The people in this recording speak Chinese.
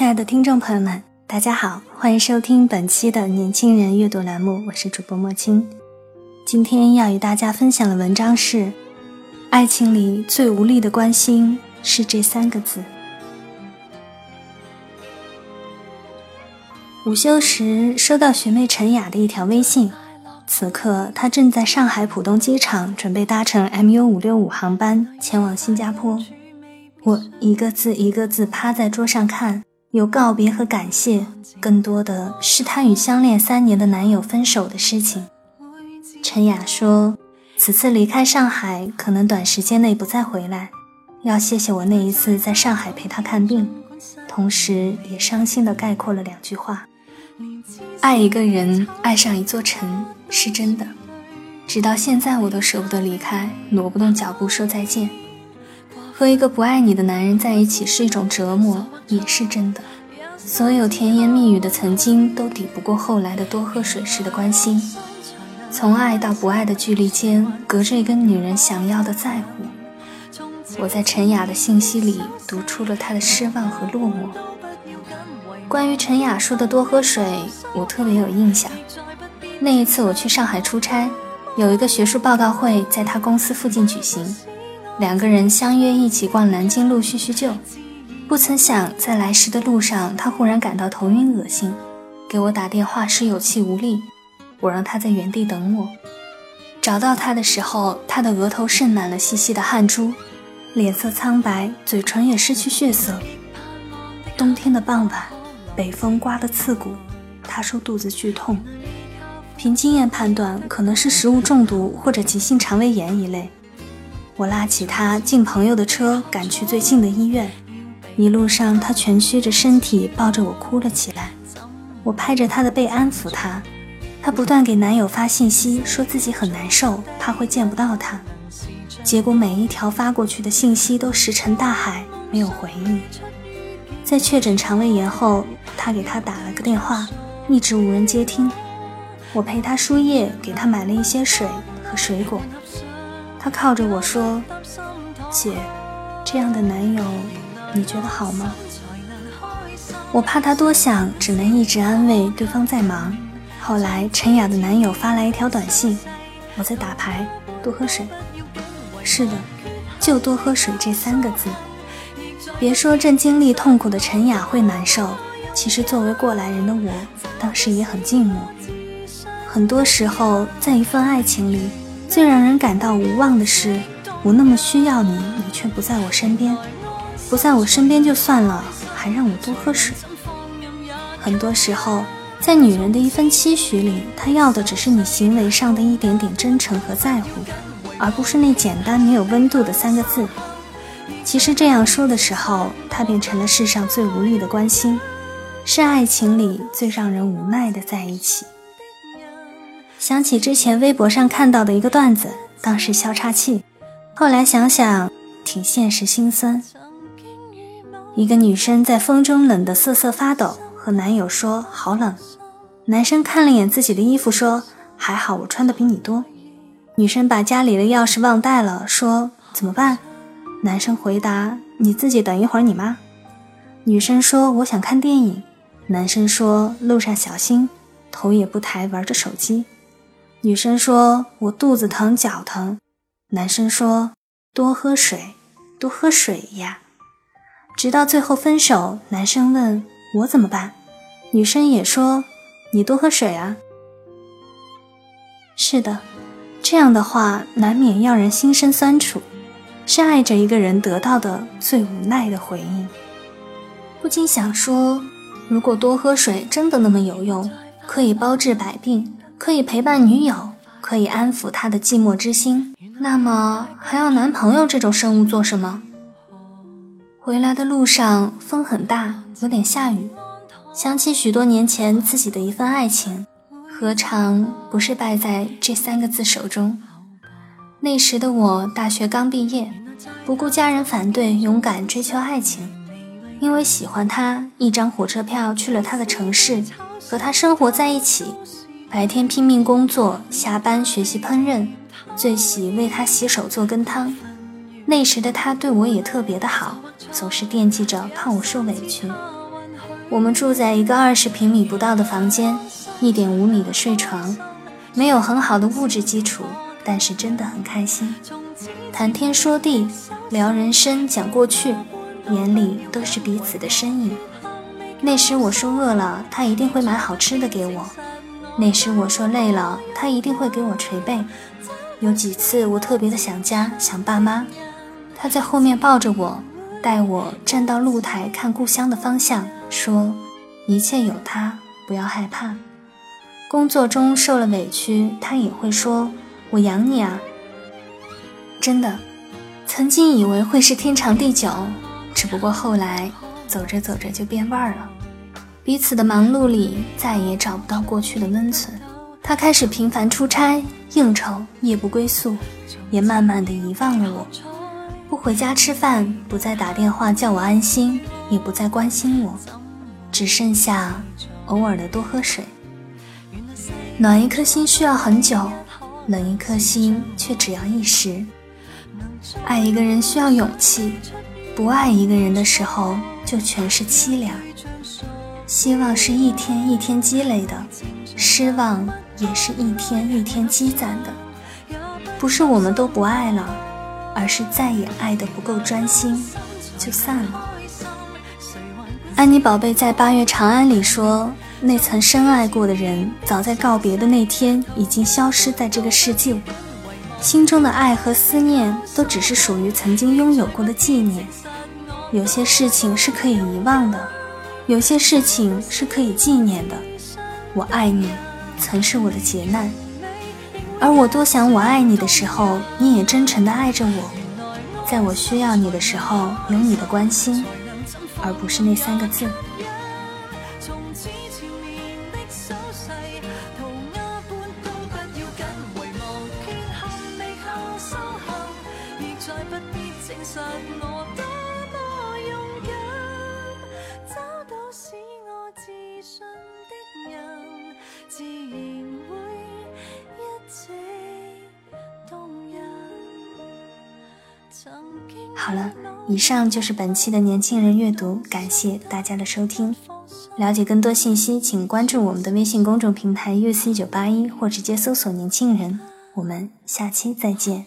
亲爱的听众朋友们，大家好，欢迎收听本期的年轻人阅读栏目，我是主播莫青。今天要与大家分享的文章是：爱情里最无力的关心是这三个字。午休时收到学妹陈雅的一条微信，此刻她正在上海浦东机场准备搭乘 MU 五六五航班前往新加坡。我一个字一个字趴在桌上看。有告别和感谢，更多的是她与相恋三年的男友分手的事情。陈雅说：“此次离开上海，可能短时间内不再回来，要谢谢我那一次在上海陪她看病。”同时，也伤心地概括了两句话：“爱一个人，爱上一座城，是真的。直到现在，我都舍不得离开，挪不动脚步说再见。”和一个不爱你的男人在一起是一种折磨，也是真的。所有甜言蜜语的曾经，都抵不过后来的多喝水时的关心。从爱到不爱的距离间，隔着一个女人想要的在乎。我在陈雅的信息里读出了她的失望和落寞。关于陈雅说的多喝水，我特别有印象。那一次我去上海出差，有一个学术报告会在她公司附近举行。两个人相约一起逛南京路叙叙旧，不曾想在来时的路上，他忽然感到头晕恶心，给我打电话时有气无力。我让他在原地等我。找到他的时候，他的额头渗满了细细的汗珠，脸色苍白，嘴唇也失去血色。冬天的傍晚，北风刮得刺骨。他说肚子剧痛，凭经验判断，可能是食物中毒或者急性肠胃炎一类。我拉起他进朋友的车，赶去最近的医院。一路上，他蜷曲着身体抱着我哭了起来。我拍着他的背安抚他。他不断给男友发信息，说自己很难受，怕会见不到他。结果每一条发过去的信息都石沉大海，没有回应。在确诊肠胃炎后，他给他打了个电话，一直无人接听。我陪他输液，给他买了一些水和水果。他靠着我说：“姐，这样的男友，你觉得好吗？”我怕他多想，只能一直安慰对方在忙。后来，陈雅的男友发来一条短信：“我在打牌，多喝水。”是的，就多喝水这三个字。别说正经历痛苦的陈雅会难受，其实作为过来人的我，当时也很寂寞。很多时候，在一份爱情里。最让人感到无望的是，我那么需要你，你却不在我身边。不在我身边就算了，还让我多喝水。很多时候，在女人的一份期许里，她要的只是你行为上的一点点真诚和在乎，而不是那简单没有温度的三个字。其实这样说的时候，它变成了世上最无力的关心，是爱情里最让人无奈的在一起。想起之前微博上看到的一个段子，当时笑岔气，后来想想挺现实心酸。一个女生在风中冷得瑟瑟发抖，和男友说好冷。男生看了眼自己的衣服，说还好我穿的比你多。女生把家里的钥匙忘带了，说怎么办？男生回答你自己等一会儿你妈。女生说我想看电影。男生说路上小心，头也不抬玩着手机。女生说：“我肚子疼，脚疼。”男生说：“多喝水，多喝水呀。”直到最后分手，男生问我怎么办，女生也说：“你多喝水啊。”是的，这样的话难免要人心生酸楚，是爱着一个人得到的最无奈的回应。不禁想说：如果多喝水真的那么有用，可以包治百病。可以陪伴女友，可以安抚她的寂寞之心，那么还要男朋友这种生物做什么？回来的路上风很大，有点下雨。想起许多年前自己的一份爱情，何尝不是败在这三个字手中？那时的我大学刚毕业，不顾家人反对，勇敢追求爱情。因为喜欢他，一张火车票去了他的城市，和他生活在一起。白天拼命工作，下班学习烹饪，最喜为他洗手做羹汤。那时的他对我也特别的好，总是惦记着怕我受委屈。我们住在一个二十平米不到的房间，一点五米的睡床，没有很好的物质基础，但是真的很开心，谈天说地，聊人生，讲过去，眼里都是彼此的身影。那时我说饿了，他一定会买好吃的给我。那时我说累了，他一定会给我捶背。有几次我特别的想家，想爸妈，他在后面抱着我，带我站到露台看故乡的方向，说：“一切有他，不要害怕。”工作中受了委屈，他也会说：“我养你啊。”真的，曾经以为会是天长地久，只不过后来走着走着就变味儿了。彼此的忙碌里，再也找不到过去的温存。他开始频繁出差、应酬、夜不归宿，也慢慢的遗忘了我。不回家吃饭，不再打电话叫我安心，也不再关心我，只剩下偶尔的多喝水。暖一颗心需要很久，冷一颗心却只要一时。爱一个人需要勇气，不爱一个人的时候，就全是凄凉。希望是一天一天积累的，失望也是一天一天积攒的。不是我们都不爱了，而是再也爱得不够专心，就散了。安妮宝贝在《八月长安》里说：“那曾深爱过的人，早在告别的那天已经消失在这个世界，心中的爱和思念都只是属于曾经拥有过的纪念。有些事情是可以遗忘的。”有些事情是可以纪念的，我爱你，曾是我的劫难，而我多想我爱你的时候，你也真诚的爱着我，在我需要你的时候，有你的关心，而不是那三个字。好了，以上就是本期的年轻人阅读，感谢大家的收听。了解更多信息，请关注我们的微信公众平台 UC 九八一，或直接搜索“年轻人”。我们下期再见。